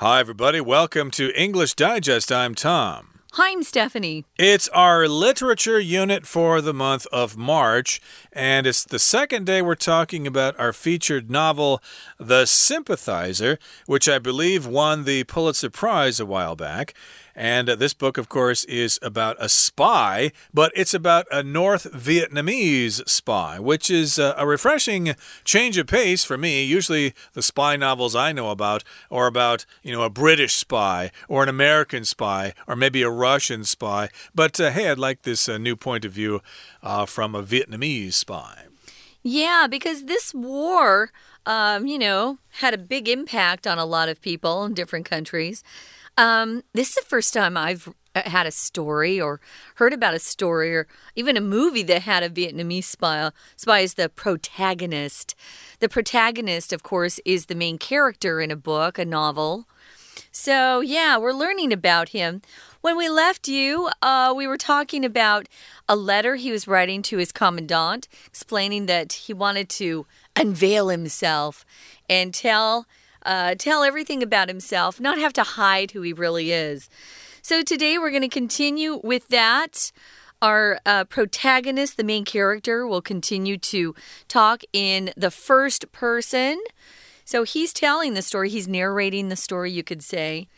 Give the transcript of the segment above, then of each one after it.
Hi, everybody. Welcome to English Digest. I'm Tom. Hi, I'm Stephanie. It's our literature unit for the month of March, and it's the second day we're talking about our featured novel, The Sympathizer, which I believe won the Pulitzer Prize a while back. And uh, this book, of course, is about a spy, but it's about a North Vietnamese spy, which is uh, a refreshing change of pace for me. Usually, the spy novels I know about are about, you know, a British spy or an American spy or maybe a Russian spy. But uh, hey, I'd like this uh, new point of view uh, from a Vietnamese spy. Yeah, because this war, um, you know, had a big impact on a lot of people in different countries. Um, this is the first time I've uh, had a story or heard about a story or even a movie that had a Vietnamese spy, spy as the protagonist. The protagonist, of course, is the main character in a book, a novel. So, yeah, we're learning about him. When we left you, uh, we were talking about a letter he was writing to his commandant, explaining that he wanted to unveil himself and tell uh, tell everything about himself, not have to hide who he really is. So today we're going to continue with that. Our uh, protagonist, the main character, will continue to talk in the first person. So he's telling the story, he's narrating the story, you could say.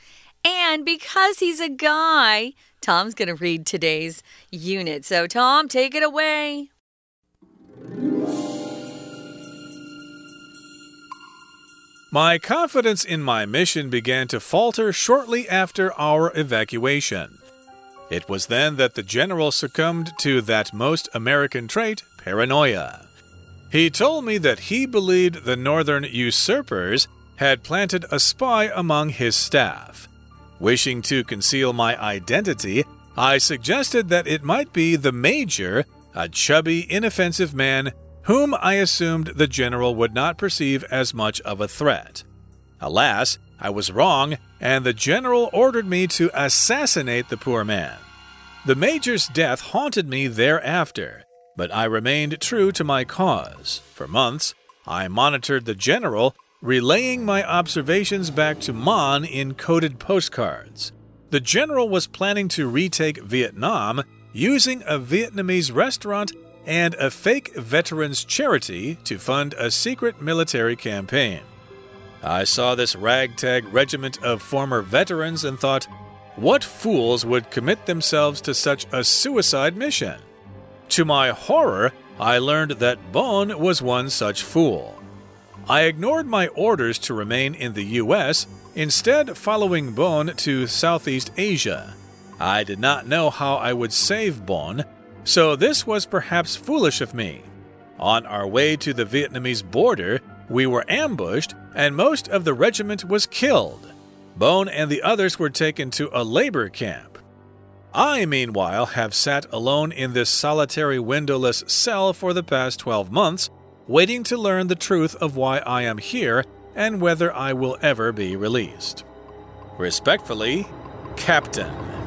And because he's a guy, Tom's going to read today's unit. So, Tom, take it away. My confidence in my mission began to falter shortly after our evacuation. It was then that the general succumbed to that most American trait, paranoia. He told me that he believed the northern usurpers had planted a spy among his staff. Wishing to conceal my identity, I suggested that it might be the major, a chubby, inoffensive man whom I assumed the general would not perceive as much of a threat. Alas, I was wrong, and the general ordered me to assassinate the poor man. The major's death haunted me thereafter, but I remained true to my cause. For months, I monitored the general, relaying my observations back to Mon in coded postcards. The general was planning to retake Vietnam using a Vietnamese restaurant and a fake veterans charity to fund a secret military campaign. I saw this ragtag regiment of former veterans and thought, what fools would commit themselves to such a suicide mission? To my horror, I learned that Bon was one such fool. I ignored my orders to remain in the U.S., instead, following Bon to Southeast Asia. I did not know how I would save Bon, so this was perhaps foolish of me. On our way to the Vietnamese border, we were ambushed and most of the regiment was killed. Bone and the others were taken to a labor camp. I, meanwhile, have sat alone in this solitary windowless cell for the past 12 months, waiting to learn the truth of why I am here and whether I will ever be released. Respectfully, Captain.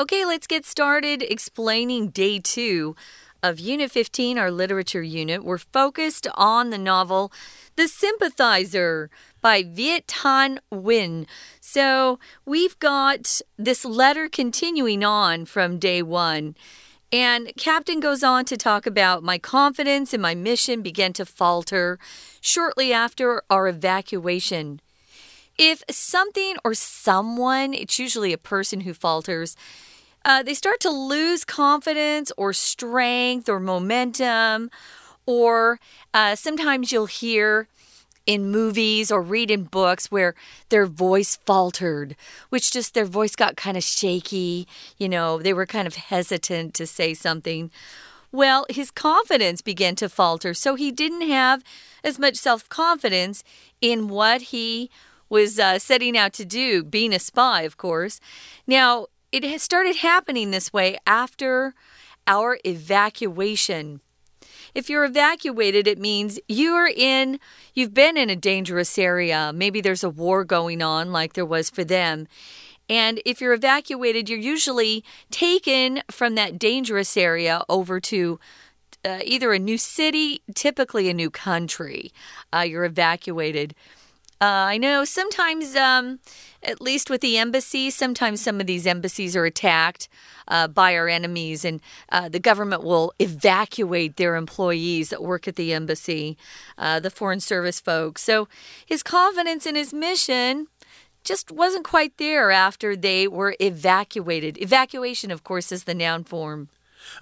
Okay, let's get started explaining day two of Unit 15, our literature unit. We're focused on the novel The Sympathizer by Viet Thanh Nguyen. So we've got this letter continuing on from day one. And Captain goes on to talk about my confidence in my mission began to falter shortly after our evacuation. If something or someone, it's usually a person who falters, uh, they start to lose confidence or strength or momentum. Or uh, sometimes you'll hear in movies or read in books where their voice faltered, which just their voice got kind of shaky. You know, they were kind of hesitant to say something. Well, his confidence began to falter, so he didn't have as much self confidence in what he was uh, setting out to do, being a spy, of course. Now, it has started happening this way after our evacuation. If you're evacuated, it means you're in, you've been in a dangerous area. Maybe there's a war going on, like there was for them. And if you're evacuated, you're usually taken from that dangerous area over to uh, either a new city, typically a new country. Uh, you're evacuated. Uh, I know sometimes, um, at least with the embassy, sometimes some of these embassies are attacked uh, by our enemies, and uh, the government will evacuate their employees that work at the embassy, uh, the Foreign Service folks. So his confidence in his mission just wasn't quite there after they were evacuated. Evacuation, of course, is the noun form.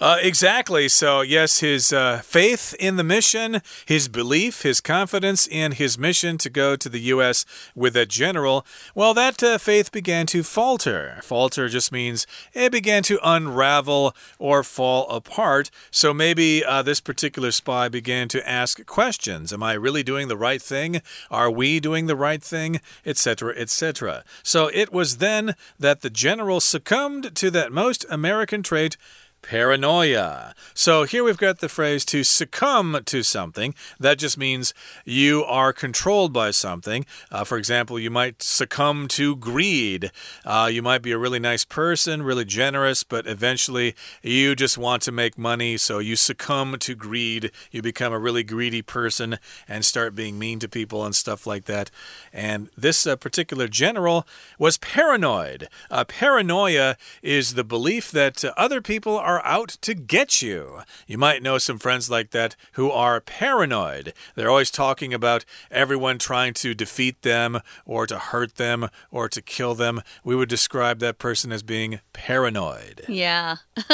Uh, exactly. So, yes, his uh, faith in the mission, his belief, his confidence in his mission to go to the U.S. with a general, well, that uh, faith began to falter. Falter just means it began to unravel or fall apart. So, maybe uh, this particular spy began to ask questions Am I really doing the right thing? Are we doing the right thing? Etc., etc. So, it was then that the general succumbed to that most American trait paranoia. So here we've got the phrase to succumb to something. That just means you are controlled by something. Uh, for example, you might succumb to greed. Uh, you might be a really nice person, really generous, but eventually you just want to make money, so you succumb to greed. You become a really greedy person and start being mean to people and stuff like that. And this uh, particular general was paranoid. Uh, paranoia is the belief that other people are out to get you. You might know some friends like that who are paranoid. They're always talking about everyone trying to defeat them or to hurt them or to kill them. We would describe that person as being paranoid. Yeah.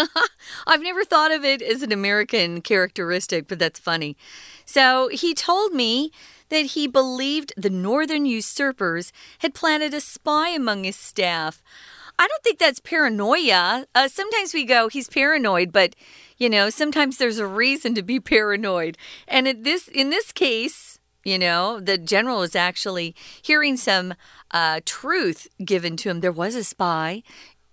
I've never thought of it as an American characteristic, but that's funny. So he told me that he believed the northern usurpers had planted a spy among his staff. I don't think that's paranoia. Uh, sometimes we go, he's paranoid, but you know, sometimes there's a reason to be paranoid. And in this in this case, you know, the general is actually hearing some uh, truth given to him. There was a spy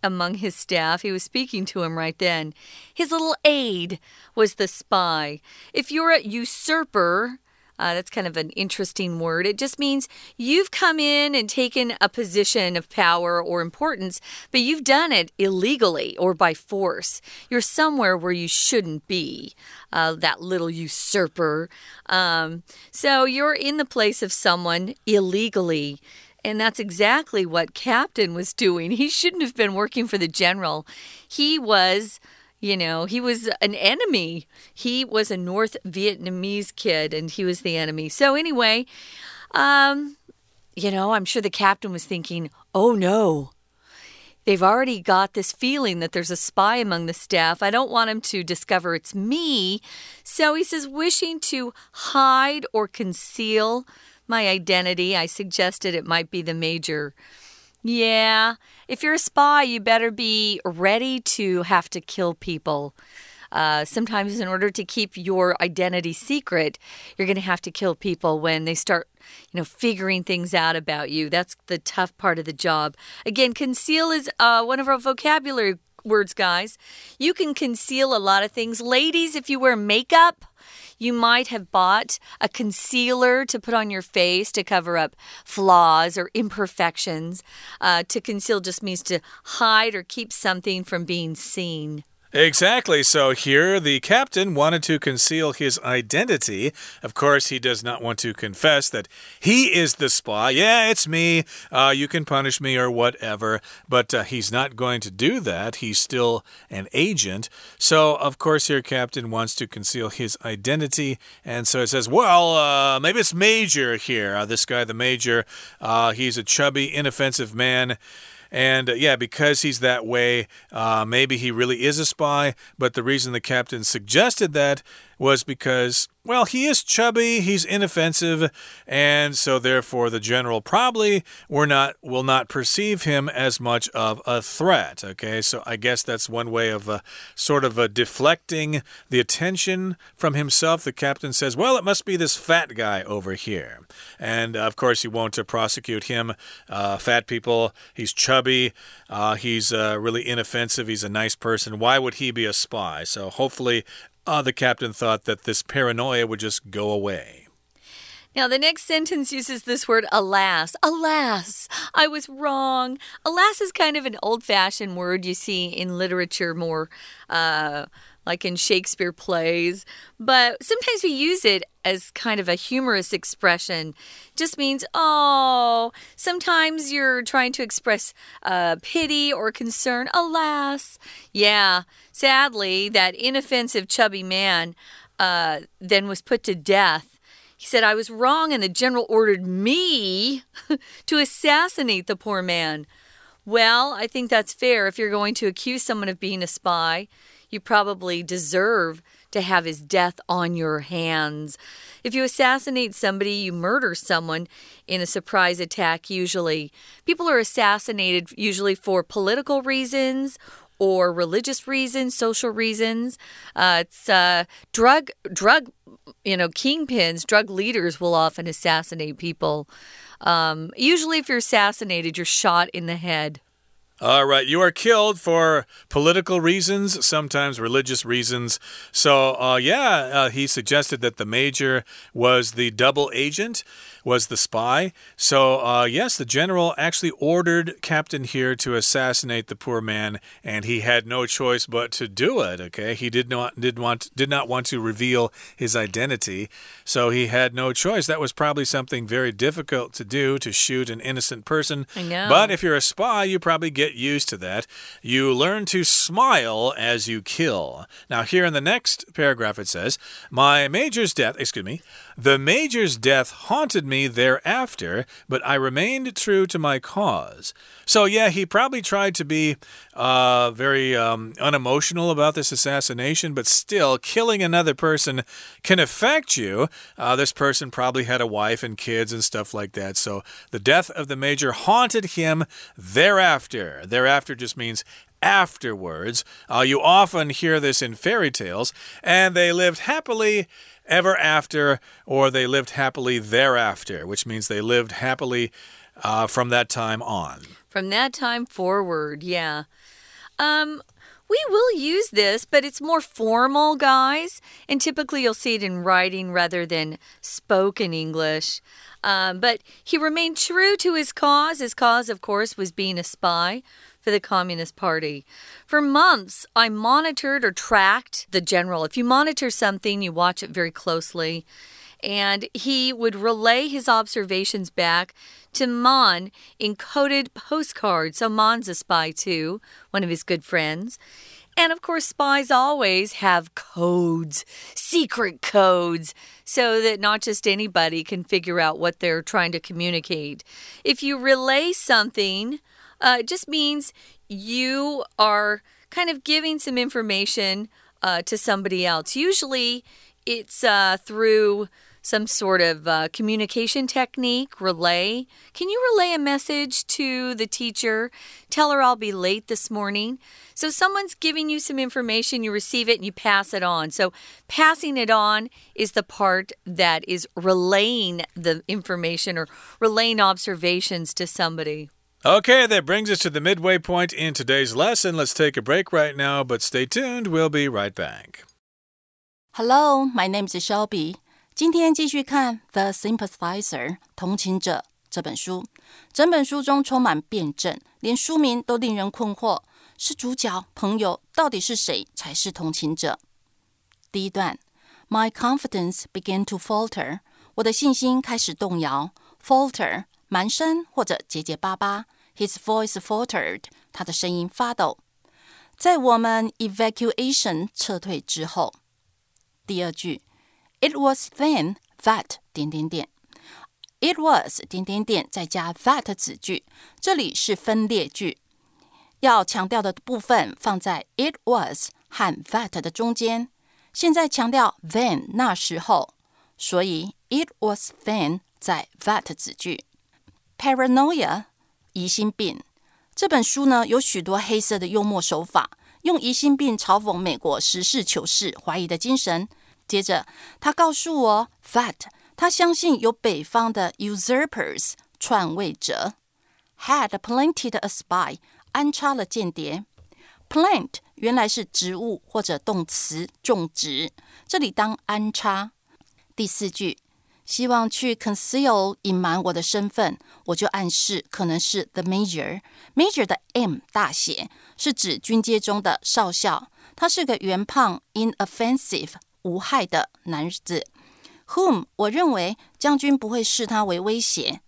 among his staff. He was speaking to him right then. His little aide was the spy. If you're a usurper, uh, that's kind of an interesting word. It just means you've come in and taken a position of power or importance, but you've done it illegally or by force. You're somewhere where you shouldn't be. Uh, that little usurper. Um, so you're in the place of someone illegally. And that's exactly what Captain was doing. He shouldn't have been working for the general. He was you know, he was an enemy. He was a North Vietnamese kid and he was the enemy. So, anyway, um, you know, I'm sure the captain was thinking, oh no, they've already got this feeling that there's a spy among the staff. I don't want him to discover it's me. So he says, wishing to hide or conceal my identity, I suggested it might be the major. Yeah, if you're a spy, you better be ready to have to kill people. Uh, sometimes, in order to keep your identity secret, you're going to have to kill people when they start, you know, figuring things out about you. That's the tough part of the job. Again, conceal is uh, one of our vocabulary words, guys. You can conceal a lot of things. Ladies, if you wear makeup, you might have bought a concealer to put on your face to cover up flaws or imperfections. Uh, to conceal just means to hide or keep something from being seen. Exactly. So here, the captain wanted to conceal his identity. Of course, he does not want to confess that he is the spy. Yeah, it's me. Uh, you can punish me or whatever. But uh, he's not going to do that. He's still an agent. So, of course, here, captain wants to conceal his identity. And so it says, well, uh, maybe it's Major here. Uh, this guy, the Major, uh, he's a chubby, inoffensive man. And uh, yeah, because he's that way, uh, maybe he really is a spy. But the reason the captain suggested that was because, well, he is chubby, he's inoffensive, and so therefore the general probably were not will not perceive him as much of a threat. Okay, so I guess that's one way of uh, sort of uh, deflecting the attention from himself. The captain says, "Well, it must be this fat guy over here," and uh, of course he won't uh, prosecute him. Uh, fat people, he's chubby, uh, he's really inoffensive, he's a nice person. Why would he be a spy? So hopefully uh, the captain thought that this paranoia would just go away. Now, the next sentence uses this word alas. Alas, I was wrong. Alas is kind of an old fashioned word you see in literature more. Uh, like in Shakespeare plays, but sometimes we use it as kind of a humorous expression. Just means, oh, sometimes you're trying to express uh, pity or concern. Alas, yeah, sadly, that inoffensive chubby man uh, then was put to death. He said, I was wrong, and the general ordered me to assassinate the poor man. Well, I think that's fair. If you're going to accuse someone of being a spy, you probably deserve to have his death on your hands. If you assassinate somebody, you murder someone in a surprise attack, usually. People are assassinated usually for political reasons or religious reasons, social reasons. Uh, it's uh, drug drug you know kingpins, drug leaders will often assassinate people. Um, usually, if you're assassinated, you're shot in the head. All right, you are killed for political reasons, sometimes religious reasons. So, uh, yeah, uh, he suggested that the major was the double agent was the spy. So, uh, yes, the general actually ordered Captain here to assassinate the poor man, and he had no choice but to do it. Okay, he did not did want did not want to reveal his identity, so he had no choice. That was probably something very difficult to do to shoot an innocent person. I know. But if you're a spy, you probably get used to that. You learn to smile as you kill. Now, here in the next paragraph, it says, "My major's death." Excuse me. The major's death haunted me thereafter, but I remained true to my cause. So, yeah, he probably tried to be uh, very um, unemotional about this assassination, but still, killing another person can affect you. Uh, this person probably had a wife and kids and stuff like that. So, the death of the major haunted him thereafter. Thereafter just means afterwards. Uh, you often hear this in fairy tales, and they lived happily ever after, or they lived happily thereafter, which means they lived happily uh, from that time on. From that time forward, yeah. Um, we will use this, but it's more formal, guys. And typically you'll see it in writing rather than spoken English. Um, but he remained true to his cause. His cause, of course, was being a spy for the Communist Party. For months, I monitored or tracked the general. If you monitor something, you watch it very closely. And he would relay his observations back to Mon in coded postcards. So Mon's a spy too, one of his good friends. And of course, spies always have codes, secret codes, so that not just anybody can figure out what they're trying to communicate. If you relay something, uh, it just means you are kind of giving some information uh, to somebody else. Usually, it's uh, through some sort of uh, communication technique, relay. Can you relay a message to the teacher? Tell her I'll be late this morning. So, someone's giving you some information, you receive it, and you pass it on. So, passing it on is the part that is relaying the information or relaying observations to somebody. Okay, that brings us to the midway point in today's lesson. Let's take a break right now, but stay tuned. We'll be right back. Hello, my name is Shelby. 今天继续看《The Sympathizer》同情者这本书。整本书中充满辩证，连书名都令人困惑：是主角、朋友，到底是谁才是同情者？第一段：My confidence began to falter。我的信心开始动摇。Falter。 蛮声或者结结巴巴，His voice faltered，他的声音发抖。在我们 evacuation 撤退之后，第二句，It was then that 点点点，It was 点点点再加 that 子句，这里是分裂句，要强调的部分放在 It was 和 that 的中间。现在强调 then 那时候，所以 It was then 在 that 子句。 Paranoia，疑心病。这本书呢有许多黑色的幽默手法，用疑心病嘲讽美国实事求是、怀疑的精神。接着，他告诉我，that 他相信有北方的 usurpers 篡位者，had planted a spy 安插了间谍。Plant 原来是植物或者动词种植，这里当安插。第四句。希望去 conceal 隐瞒我的身份，我就暗示可能是 the major。major 的 M 大写是指军阶中的少校。 他是个圆胖、inoffensive、无害的男子。Whom 我认为将军不会视他为威胁。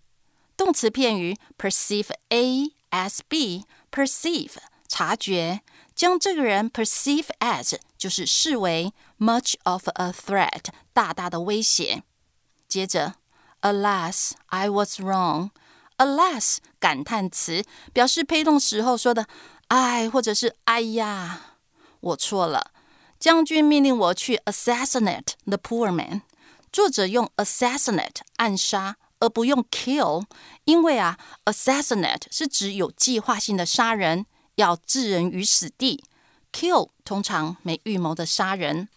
动词片语 perceive A as B，perceive 察觉，将这个人 perceive as 就是视为 much of a threat，大大的威胁。接着，Alas, I was wrong. Alas 感叹词，表示被动时候说的“哎”或者是“哎呀”，我错了。将军命令我去 assassinate the poor man。作者用 assassinate 暗杀。而不用 kill，因为啊，assassinate 是指有计划性的杀人，要置人于死地。kill 通常没预谋的杀人。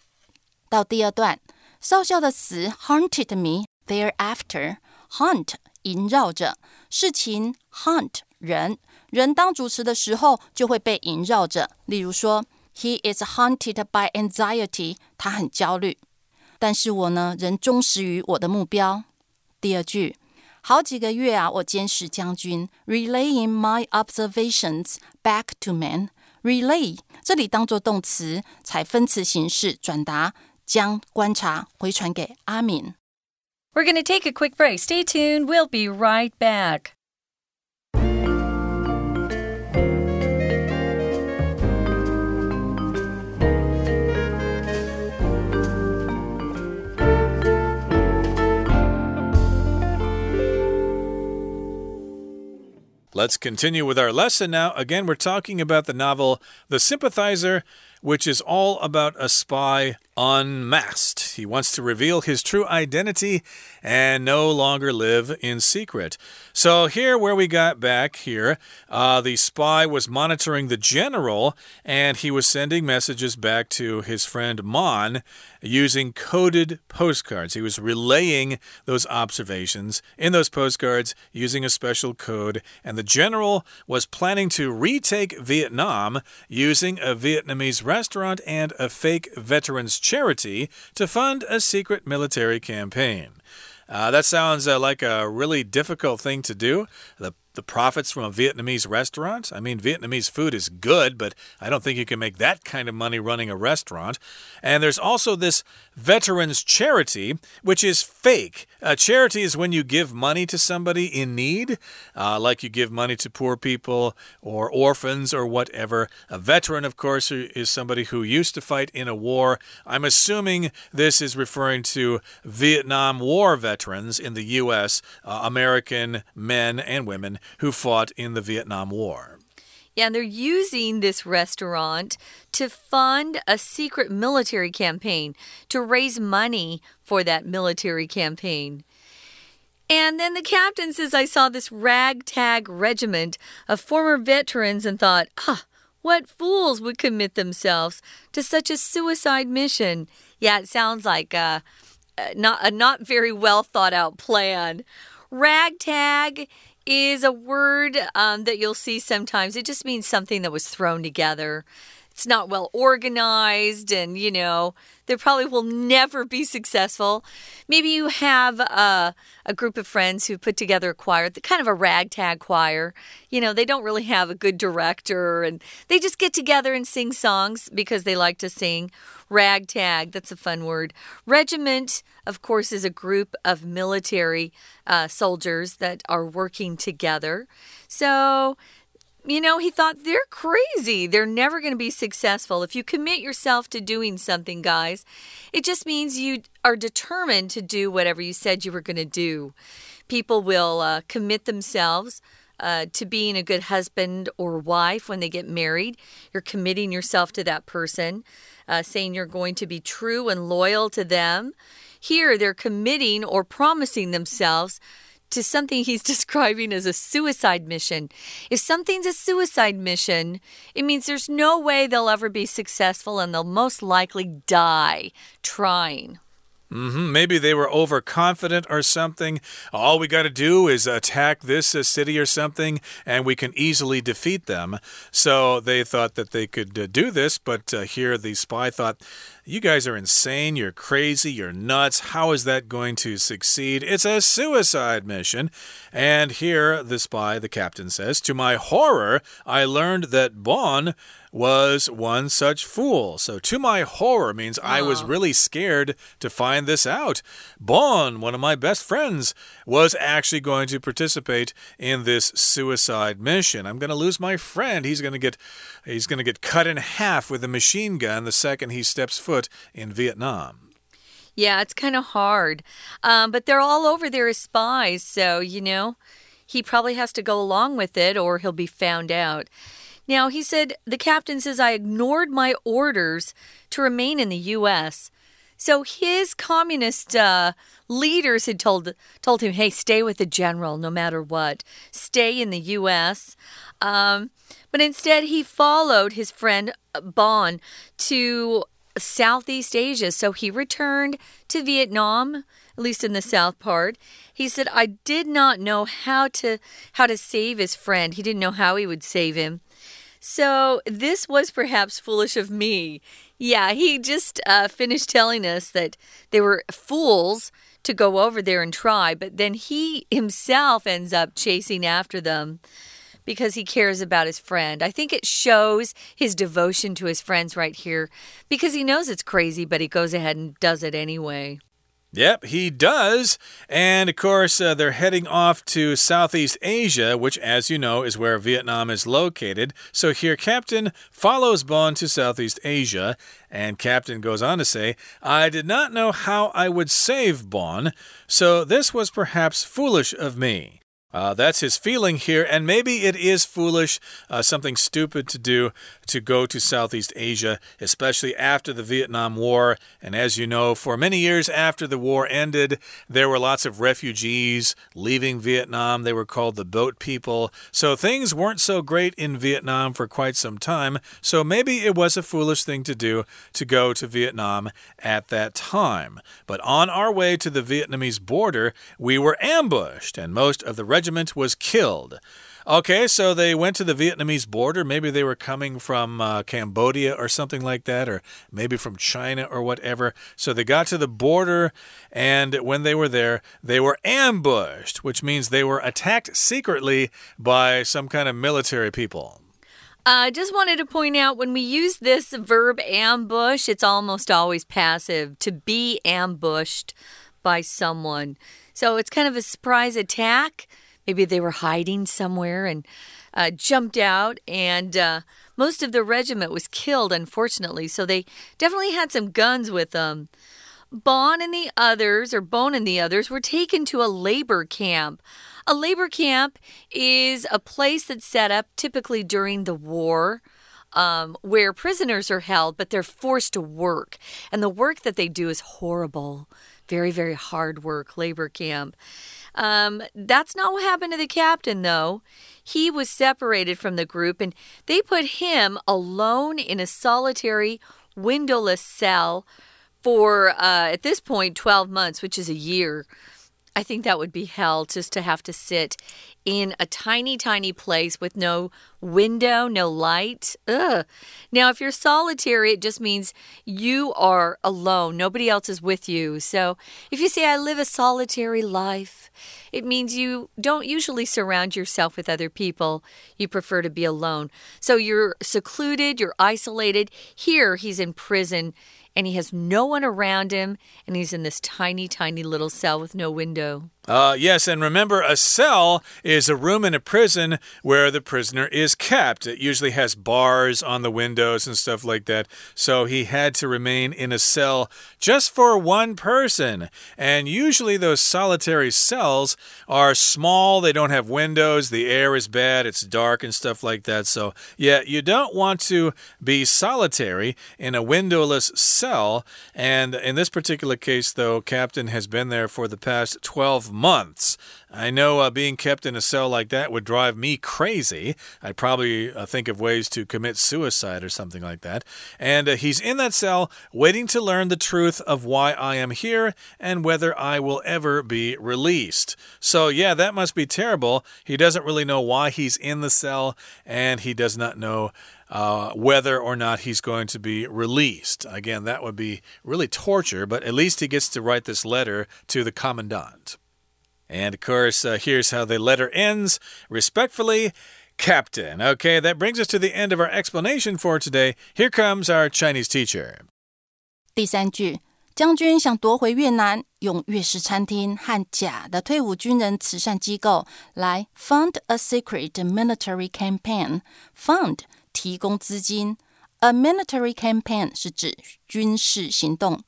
到第二段，少校的死 haunted me thereafter。haunt 萦绕着事情，hunt 人，人当主持的时候就会被萦绕着。例如说，He is haunted by anxiety，他很焦虑。但是我呢，仍忠实于我的目标。第二句，好几个月啊，我监视将军，relaying my observations back to men。relay 这里当做动词，采分词形式转达，将观察回传给阿敏。We're going to take a quick break. Stay tuned. We'll be right back. Let's continue with our lesson now. Again, we're talking about the novel The Sympathizer, which is all about a spy unmasked. He wants to reveal his true identity and no longer live in secret. So, here, where we got back here, uh, the spy was monitoring the general and he was sending messages back to his friend Mon using coded postcards. He was relaying those observations in those postcards using a special code, and the general was planning to retake Vietnam using a Vietnamese restaurant and a fake veterans charity to fund a secret military campaign. Uh, that sounds uh, like a really difficult thing to do. The the profits from a Vietnamese restaurant? I mean, Vietnamese food is good, but I don't think you can make that kind of money running a restaurant. And there's also this veterans charity, which is fake. A charity is when you give money to somebody in need, uh, like you give money to poor people or orphans or whatever. A veteran, of course, is somebody who used to fight in a war. I'm assuming this is referring to Vietnam War veterans in the U.S., uh, American men and women who fought in the Vietnam War. Yeah, and they're using this restaurant to fund a secret military campaign to raise money for that military campaign. And then the captain says, I saw this ragtag regiment of former veterans and thought, ah, what fools would commit themselves to such a suicide mission? Yeah, it sounds like a, a not, a not very well thought out plan. Ragtag is a word um, that you'll see sometimes. It just means something that was thrown together. It's not well organized, and you know, they probably will never be successful. Maybe you have a, a group of friends who put together a choir, kind of a ragtag choir. You know, they don't really have a good director, and they just get together and sing songs because they like to sing. Ragtag, that's a fun word. Regiment, of course, is a group of military uh, soldiers that are working together. So, you know, he thought they're crazy. They're never going to be successful. If you commit yourself to doing something, guys, it just means you are determined to do whatever you said you were going to do. People will uh, commit themselves. Uh, to being a good husband or wife when they get married. You're committing yourself to that person, uh, saying you're going to be true and loyal to them. Here, they're committing or promising themselves to something he's describing as a suicide mission. If something's a suicide mission, it means there's no way they'll ever be successful and they'll most likely die trying. Mm -hmm. Maybe they were overconfident or something. All we got to do is attack this uh, city or something, and we can easily defeat them. So they thought that they could uh, do this, but uh, here the spy thought You guys are insane. You're crazy. You're nuts. How is that going to succeed? It's a suicide mission. And here, the spy, the captain says, To my horror, I learned that Bon was one such fool. So, to my horror means I was really scared to find this out. Bon, one of my best friends, was actually going to participate in this suicide mission. I'm going to lose my friend. He's going to get he's going to get cut in half with a machine gun the second he steps foot in Vietnam. Yeah, it's kind of hard. Um, but they're all over there as spies, so, you know, he probably has to go along with it or he'll be found out. Now, he said, the captain says, I ignored my orders to remain in the U.S. So his communist uh, leaders had told told him, "Hey, stay with the general, no matter what. Stay in the U.S." Um, but instead, he followed his friend uh, Bon to Southeast Asia. So he returned to Vietnam, at least in the south part. He said, "I did not know how to how to save his friend. He didn't know how he would save him." So, this was perhaps foolish of me. Yeah, he just uh, finished telling us that they were fools to go over there and try, but then he himself ends up chasing after them because he cares about his friend. I think it shows his devotion to his friends right here because he knows it's crazy, but he goes ahead and does it anyway. Yep, he does. And of course, uh, they're heading off to Southeast Asia, which, as you know, is where Vietnam is located. So here, Captain follows Bon to Southeast Asia. And Captain goes on to say, I did not know how I would save Bon, so this was perhaps foolish of me. Uh, that's his feeling here, and maybe it is foolish, uh, something stupid to do to go to Southeast Asia, especially after the Vietnam War. And as you know, for many years after the war ended, there were lots of refugees leaving Vietnam. They were called the boat people. So things weren't so great in Vietnam for quite some time. So maybe it was a foolish thing to do to go to Vietnam at that time. But on our way to the Vietnamese border, we were ambushed, and most of the regiment was killed. Okay, so they went to the Vietnamese border. Maybe they were coming from uh, Cambodia or something like that, or maybe from China or whatever. So they got to the border, and when they were there, they were ambushed, which means they were attacked secretly by some kind of military people. I uh, just wanted to point out when we use this verb ambush, it's almost always passive to be ambushed by someone. So it's kind of a surprise attack. Maybe they were hiding somewhere and uh, jumped out, and uh, most of the regiment was killed, unfortunately. So they definitely had some guns with them. Bon and the others, or Bone and the others, were taken to a labor camp. A labor camp is a place that's set up typically during the war. Um, where prisoners are held, but they're forced to work. And the work that they do is horrible. Very, very hard work, labor camp. Um, that's not what happened to the captain, though. He was separated from the group and they put him alone in a solitary, windowless cell for, uh, at this point, 12 months, which is a year. I think that would be hell just to have to sit in a tiny, tiny place with no window, no light. Ugh. Now, if you're solitary, it just means you are alone. Nobody else is with you. So if you say, I live a solitary life, it means you don't usually surround yourself with other people. You prefer to be alone. So you're secluded, you're isolated. Here, he's in prison and he has no one around him, and he's in this tiny, tiny little cell with no window. Uh, yes, and remember, a cell is a room in a prison where the prisoner is kept. It usually has bars on the windows and stuff like that. So he had to remain in a cell just for one person. And usually, those solitary cells are small, they don't have windows, the air is bad, it's dark, and stuff like that. So, yeah, you don't want to be solitary in a windowless cell. And in this particular case, though, Captain has been there for the past 12 months. I know uh, being kept in a cell like that would drive me crazy. I'd probably uh, think of ways to commit suicide or something like that. And uh, he's in that cell waiting to learn the truth of why I am here and whether I will ever be released. So, yeah, that must be terrible. He doesn't really know why he's in the cell and he does not know. Uh, whether or not he's going to be released. Again, that would be really torture, but at least he gets to write this letter to the commandant. And of course, uh, here's how the letter ends respectfully. Captain. Okay, that brings us to the end of our explanation for today. Here comes our Chinese teacher. 第三句，将军想夺回越南，用越式餐厅和假的退伍军人慈善机构来 fund a secret military campaign. Fund 提供资金，a military campaign 是指军事行动。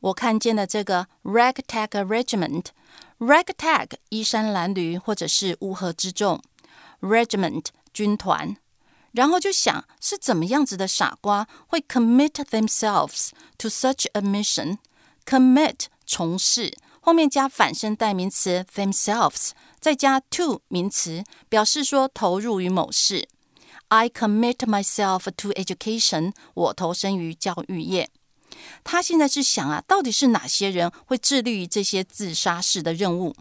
我看见了这个 ragtag regiment。ragtag 衣衫褴褛或者是乌合之众，regiment 军团，然后就想是怎么样子的傻瓜会 commit themselves to such a mission？commit 从事，后面加反身代名词 themselves，再加 to 名词，表示说投入于某事。I commit myself to education，我投身于教育业。 他现在是想啊，到底是哪些人会致力于这些自杀式的任务？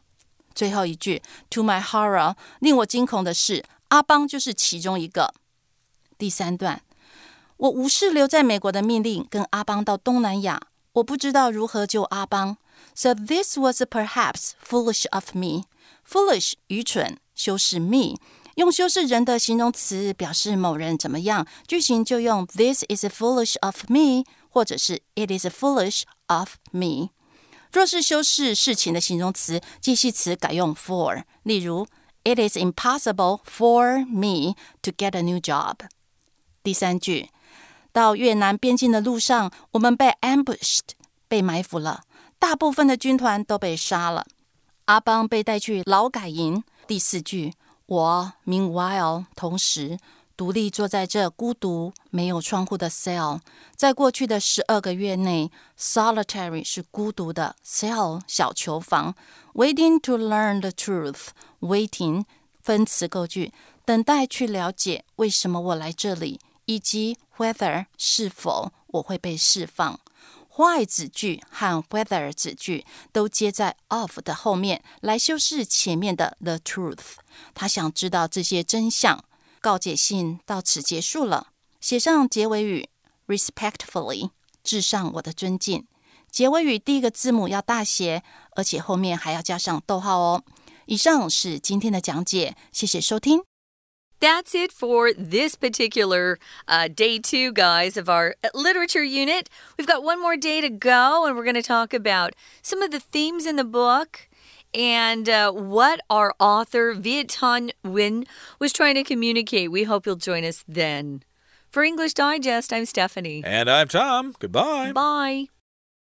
最后一句，To my horror，令我惊恐的是，阿邦就是其中一个。第三段，我无视留在美国的命令，跟阿邦到东南亚。我不知道如何救阿邦。So this was perhaps foolish of me. Foolish，愚蠢，修饰 me，用修饰人的形容词表示某人怎么样，句型就用 This is foolish of me。或者是 It is foolish of me。若是修饰事情的形容词，介系词改用 for。例如，It is impossible for me to get a new job。第三句，到越南边境的路上，我们被 ambushed，被埋伏了，大部分的军团都被杀了。阿邦被带去劳改营。第四句，我 meanwhile 同时。独立坐在这孤独、没有窗户的 cell，在过去的十二个月内，solitary 是孤独的 cell 小囚房，waiting to learn the truth，waiting 分词构句，等待去了解为什么我来这里，以及 whether 是否我会被释放。why 子句和 whether 子句都接在 of 的后面，来修饰前面的 the truth。他想知道这些真相。告解信到此结束了，写上结尾语，respectfully，致上我的尊敬。结尾语第一个字母要大写，而且后面还要加上逗号哦。以上是今天的讲解，谢谢收听。That's it for this particular uh, day two, guys, of our literature unit. We've got one more day to go, and we're going to talk about some of the themes in the book and uh, what our author Viet Thanh Nguyen was trying to communicate. We hope you'll join us then. For English Digest, I'm Stephanie. And I'm Tom. Goodbye. Bye.